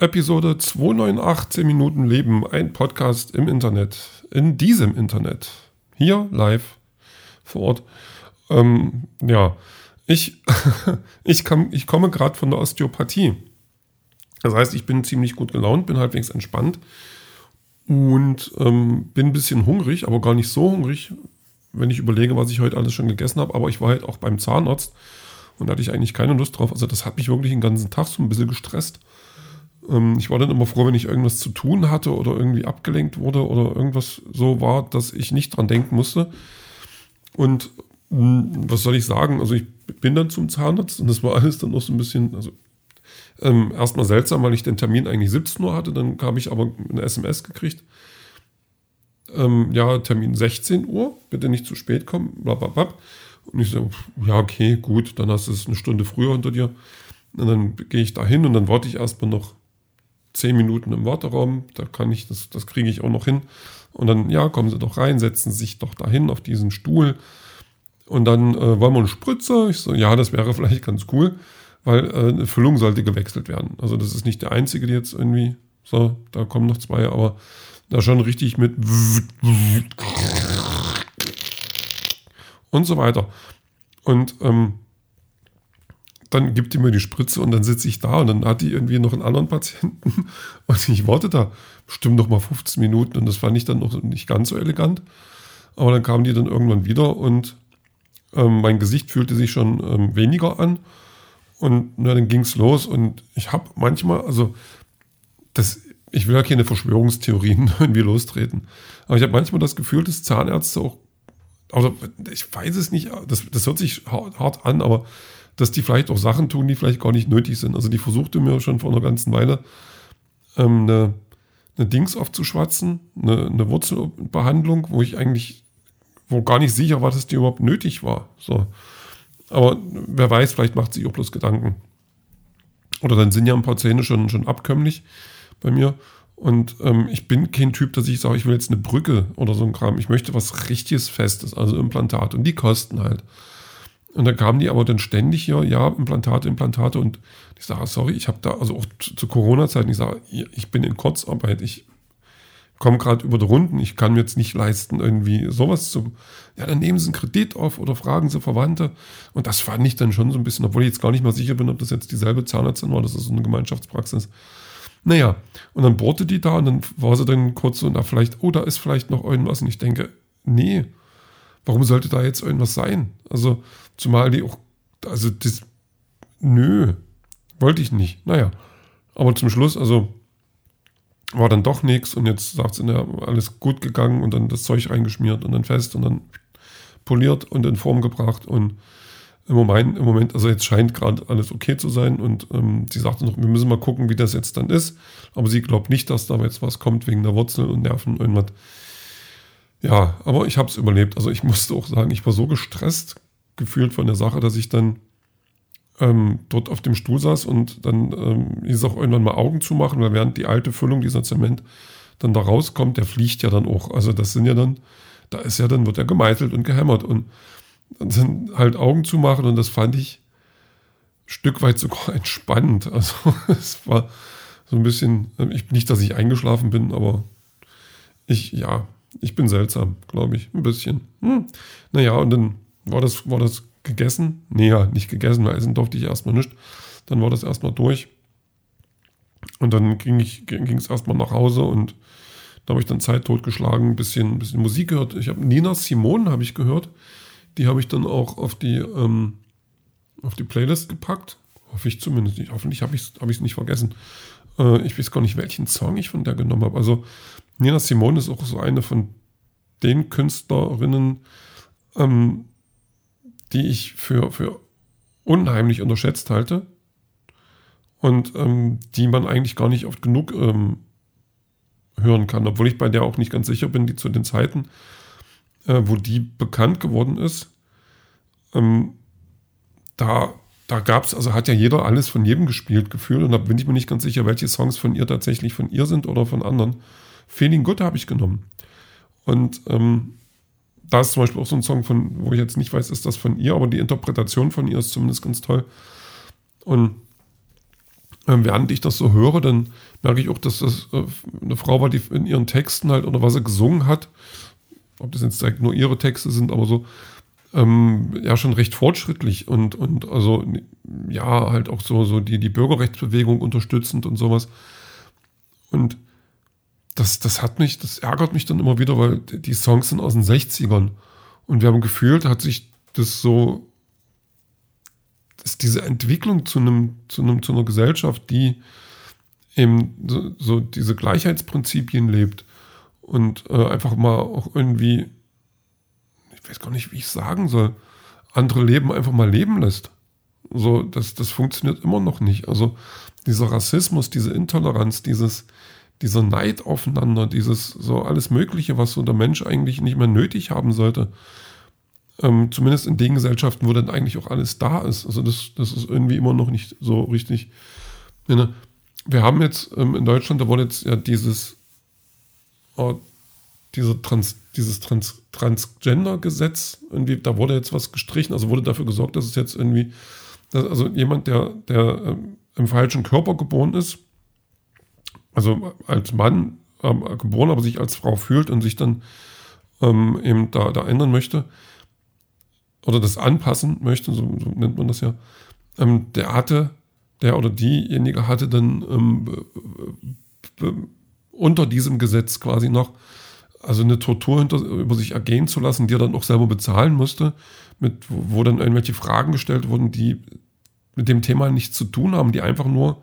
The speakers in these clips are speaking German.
Episode 298 10 Minuten Leben, ein Podcast im Internet, in diesem Internet, hier live vor Ort. Ähm, ja, ich, ich, kann, ich komme gerade von der Osteopathie. Das heißt, ich bin ziemlich gut gelaunt, bin halbwegs entspannt und ähm, bin ein bisschen hungrig, aber gar nicht so hungrig, wenn ich überlege, was ich heute alles schon gegessen habe. Aber ich war halt auch beim Zahnarzt und da hatte ich eigentlich keine Lust drauf. Also das hat mich wirklich den ganzen Tag so ein bisschen gestresst. Ähm, ich war dann immer froh, wenn ich irgendwas zu tun hatte oder irgendwie abgelenkt wurde oder irgendwas so war, dass ich nicht dran denken musste. Und hm, was soll ich sagen? Also ich bin dann zum Zahnarzt und das war alles dann noch so ein bisschen, also ähm, erstmal seltsam, weil ich den Termin eigentlich 17 Uhr hatte, dann habe ich aber eine SMS gekriegt. Ähm, ja, Termin 16 Uhr, bitte nicht zu spät kommen, blablabla. Und ich so, ja, okay, gut, dann hast du es eine Stunde früher unter dir. Und dann gehe ich da hin und dann warte ich erstmal noch zehn Minuten im Warteraum, da kann ich, das, das kriege ich auch noch hin. Und dann, ja, kommen Sie doch rein, setzen Sie sich doch dahin auf diesen Stuhl. Und dann äh, wollen wir einen Spritzer. Ich so, ja, das wäre vielleicht ganz cool, weil äh, eine Füllung sollte gewechselt werden. Also das ist nicht der einzige, die jetzt irgendwie, so, da kommen noch zwei, aber da schon richtig mit und so weiter. Und ähm, dann gibt die mir die Spritze und dann sitze ich da und dann hat die irgendwie noch einen anderen Patienten und ich warte da bestimmt noch mal 15 Minuten und das fand ich dann noch nicht ganz so elegant. Aber dann kamen die dann irgendwann wieder und ähm, mein Gesicht fühlte sich schon ähm, weniger an und na, dann ging es los und ich habe manchmal, also das, ich will ja keine Verschwörungstheorien irgendwie lostreten, aber ich habe manchmal das Gefühl, dass Zahnärzte auch, oder ich weiß es nicht, das, das hört sich hart an, aber dass die vielleicht auch Sachen tun, die vielleicht gar nicht nötig sind. Also die versuchte mir schon vor einer ganzen Weile ähm, eine, eine Dings aufzuschwatzen, eine, eine Wurzelbehandlung, wo ich eigentlich, wo gar nicht sicher war, dass die überhaupt nötig war. So. Aber wer weiß, vielleicht macht sie auch bloß Gedanken. Oder dann sind ja ein paar Zähne schon, schon abkömmlich bei mir. Und ähm, ich bin kein Typ, dass ich sage, ich will jetzt eine Brücke oder so ein Kram. Ich möchte was richtiges Festes, also Implantat. Und die kosten halt. Und dann kamen die aber dann ständig hier, ja, Implantate, Implantate. Und ich sage, sorry, ich habe da, also auch zu Corona-Zeiten, ich sage, ich bin in Kurzarbeit, ich komme gerade über die Runden, ich kann mir jetzt nicht leisten, irgendwie sowas zu. Ja, dann nehmen Sie einen Kredit auf oder fragen Sie Verwandte. Und das fand ich dann schon so ein bisschen, obwohl ich jetzt gar nicht mal sicher bin, ob das jetzt dieselbe Zahnärztin war, das ist so eine Gemeinschaftspraxis. Naja, und dann bohrte die da und dann war sie dann kurz so, na, vielleicht, oh, da ist vielleicht noch irgendwas. Und ich denke, nee, warum sollte da jetzt irgendwas sein? Also, zumal die auch, also das, nö, wollte ich nicht. Naja, aber zum Schluss, also war dann doch nichts und jetzt sagt sie, ja, alles gut gegangen und dann das Zeug reingeschmiert und dann fest und dann poliert und in Form gebracht und im Moment, im Moment also jetzt scheint gerade alles okay zu sein und ähm, sie sagte noch, wir müssen mal gucken, wie das jetzt dann ist, aber sie glaubt nicht, dass da jetzt was kommt wegen der Wurzel und Nerven und irgendwas. Ja, aber ich habe es überlebt. Also ich musste auch sagen, ich war so gestresst gefühlt von der Sache, dass ich dann ähm, dort auf dem Stuhl saß und dann ähm, hieß auch irgendwann mal Augen zu machen, weil während die alte Füllung, dieser Zement, dann da rauskommt, der fliegt ja dann auch. Also das sind ja dann, da ist ja dann, wird er gemeitelt und gehämmert und dann halt Augen zu machen und das fand ich ein Stück weit sogar entspannend. Also es war so ein bisschen, ich, nicht, dass ich eingeschlafen bin, aber ich, ja, ich bin seltsam, glaube ich, ein bisschen. Hm. Naja, und dann war das, war das gegessen. Nee, nicht gegessen, weil essen durfte ich erstmal nicht. Dann war das erstmal durch. Und dann ging es erstmal nach Hause und da habe ich dann Zeit totgeschlagen, ein bisschen, ein bisschen Musik gehört. Ich habe Nina Simone habe ich gehört. Die habe ich dann auch auf die, ähm, auf die Playlist gepackt. Hoffe ich zumindest nicht. Hoffentlich habe ich es hab nicht vergessen. Äh, ich weiß gar nicht, welchen Song ich von der genommen habe. Also Nina Simone ist auch so eine von den Künstlerinnen, ähm, die ich für, für unheimlich unterschätzt halte und ähm, die man eigentlich gar nicht oft genug ähm, hören kann, obwohl ich bei der auch nicht ganz sicher bin, die zu den Zeiten, äh, wo die bekannt geworden ist, ähm, da, da gab es, also hat ja jeder alles von jedem gespielt gefühlt und da bin ich mir nicht ganz sicher, welche Songs von ihr tatsächlich von ihr sind oder von anderen. Feeling Good habe ich genommen. Und ähm, da ist zum Beispiel auch so ein Song von, wo ich jetzt nicht weiß, ist das von ihr, aber die Interpretation von ihr ist zumindest ganz toll. Und ähm, während ich das so höre, dann merke ich auch, dass das äh, eine Frau war, die in ihren Texten halt oder was er gesungen hat, ob das jetzt nur ihre Texte sind, aber so, ähm, ja, schon recht fortschrittlich und, und also, ja, halt auch so, so die, die Bürgerrechtsbewegung unterstützend und sowas. Und das, das hat mich, das ärgert mich dann immer wieder, weil die Songs sind aus den 60ern. Und wir haben gefühlt, hat sich das so, dass diese Entwicklung zu einem, zu einem, zu einer Gesellschaft, die eben so, so diese Gleichheitsprinzipien lebt und äh, einfach mal auch irgendwie, weiß gar nicht, wie ich sagen soll, andere Leben einfach mal leben lässt. So, das, das funktioniert immer noch nicht. Also dieser Rassismus, diese Intoleranz, dieses, dieser Neid aufeinander, dieses so alles Mögliche, was so der Mensch eigentlich nicht mehr nötig haben sollte. Ähm, zumindest in den Gesellschaften, wo dann eigentlich auch alles da ist. Also das, das ist irgendwie immer noch nicht so richtig. Wir haben jetzt ähm, in Deutschland, da wurde jetzt ja dieses, oh, diese Trans, dieses Trans, Transgender-Gesetz, irgendwie, da wurde jetzt was gestrichen, also wurde dafür gesorgt, dass es jetzt irgendwie, dass, also jemand, der, der ähm, im falschen Körper geboren ist, also als Mann ähm, geboren, aber sich als Frau fühlt und sich dann ähm, eben da, da ändern möchte oder das anpassen möchte, so, so nennt man das ja, ähm, der hatte, der oder diejenige hatte dann ähm, unter diesem Gesetz quasi noch also eine Tortur hinter, über sich ergehen zu lassen, die er dann auch selber bezahlen musste, mit, wo, dann irgendwelche Fragen gestellt wurden, die mit dem Thema nichts zu tun haben, die einfach nur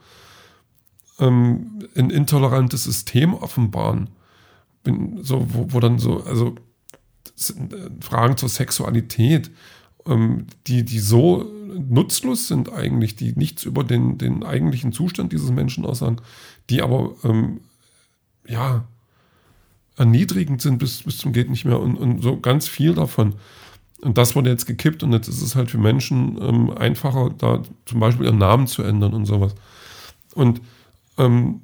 ähm, ein intolerantes System offenbaren. Bin so, wo, wo dann so, also äh, Fragen zur Sexualität, ähm, die, die so nutzlos sind eigentlich, die nichts über den, den eigentlichen Zustand dieses Menschen aussagen, die aber ähm, ja erniedrigend sind bis, bis zum geht nicht mehr und, und so ganz viel davon. Und das wurde jetzt gekippt und jetzt ist es halt für Menschen ähm, einfacher, da zum Beispiel ihren Namen zu ändern und sowas. Und ähm,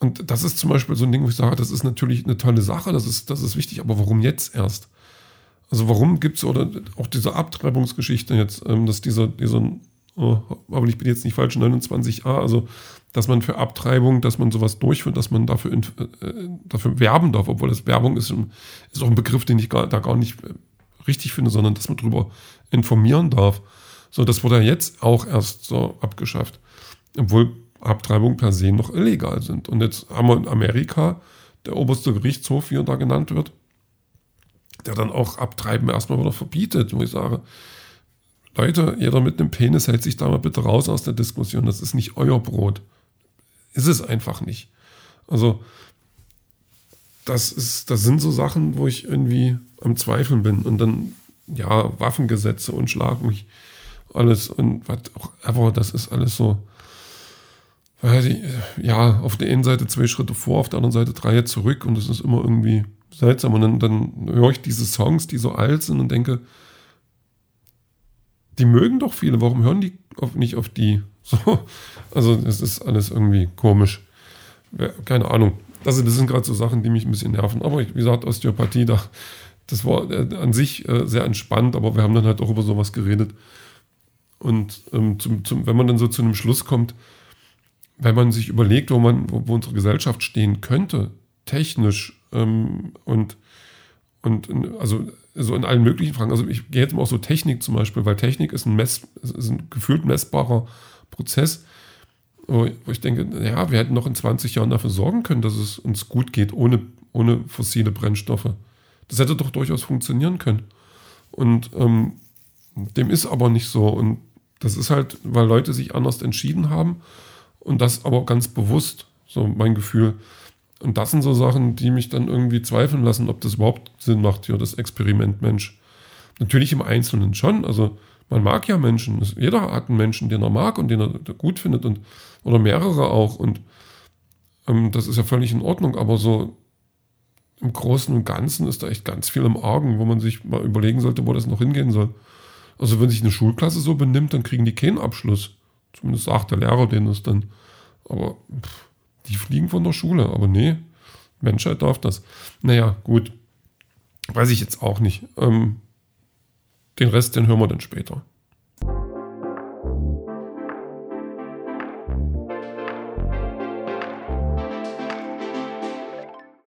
und das ist zum Beispiel so ein Ding, wo ich sage, das ist natürlich eine tolle Sache, das ist, das ist wichtig, aber warum jetzt erst? Also warum gibt es oder auch diese Abtreibungsgeschichte jetzt, ähm, dass dieser, dieser aber ich bin jetzt nicht falsch, 29a, also dass man für Abtreibung, dass man sowas durchführt, dass man dafür, äh, dafür werben darf, obwohl das Werbung ist, ist auch ein Begriff, den ich gar, da gar nicht äh, richtig finde, sondern dass man darüber informieren darf. So, das wurde ja jetzt auch erst so abgeschafft. Obwohl Abtreibungen per se noch illegal sind. Und jetzt haben wir in Amerika der oberste Gerichtshof, wie er da genannt wird, der dann auch Abtreiben erstmal wieder verbietet, wo ich sage, Leute, jeder mit einem Penis hält sich da mal bitte raus aus der Diskussion. Das ist nicht euer Brot. Ist es einfach nicht. Also, das ist, das sind so Sachen, wo ich irgendwie am Zweifeln bin. Und dann, ja, Waffengesetze und Schlag mich alles und was auch ever, das ist alles so ja, auf der einen Seite zwei Schritte vor, auf der anderen Seite drei zurück und das ist immer irgendwie seltsam. Und dann, dann höre ich diese Songs, die so alt sind und denke, die mögen doch viele, warum hören die auf, nicht auf die? So, also es ist alles irgendwie komisch. Keine Ahnung. Das, das sind gerade so Sachen, die mich ein bisschen nerven. Aber wie gesagt, Osteopathie, da, das war äh, an sich äh, sehr entspannt, aber wir haben dann halt auch über sowas geredet. Und ähm, zum, zum, wenn man dann so zu einem Schluss kommt, wenn man sich überlegt, wo man, wo, wo unsere Gesellschaft stehen könnte, technisch ähm, und, und also so in allen möglichen Fragen. Also ich gehe jetzt mal auch so Technik zum Beispiel, weil Technik ist ein, Mess, ist ein gefühlt messbarer Prozess, wo, wo ich denke, ja, wir hätten noch in 20 Jahren dafür sorgen können, dass es uns gut geht, ohne, ohne fossile Brennstoffe. Das hätte doch durchaus funktionieren können. Und ähm, dem ist aber nicht so. Und das ist halt, weil Leute sich anders entschieden haben und das aber ganz bewusst, so mein Gefühl. Und das sind so Sachen, die mich dann irgendwie zweifeln lassen, ob das überhaupt Sinn macht, hier das Experiment Mensch. Natürlich im Einzelnen schon. Also man mag ja Menschen. Jeder hat einen Menschen, den er mag und den er gut findet und oder mehrere auch. Und ähm, das ist ja völlig in Ordnung. Aber so im Großen und Ganzen ist da echt ganz viel im Argen, wo man sich mal überlegen sollte, wo das noch hingehen soll. Also wenn sich eine Schulklasse so benimmt, dann kriegen die keinen Abschluss. Zumindest sagt der Lehrer denen das dann. Aber pff, die fliegen von der Schule. Aber nee, Menschheit darf das. Naja, gut. Weiß ich jetzt auch nicht. Ähm, den Rest, den hören wir dann später.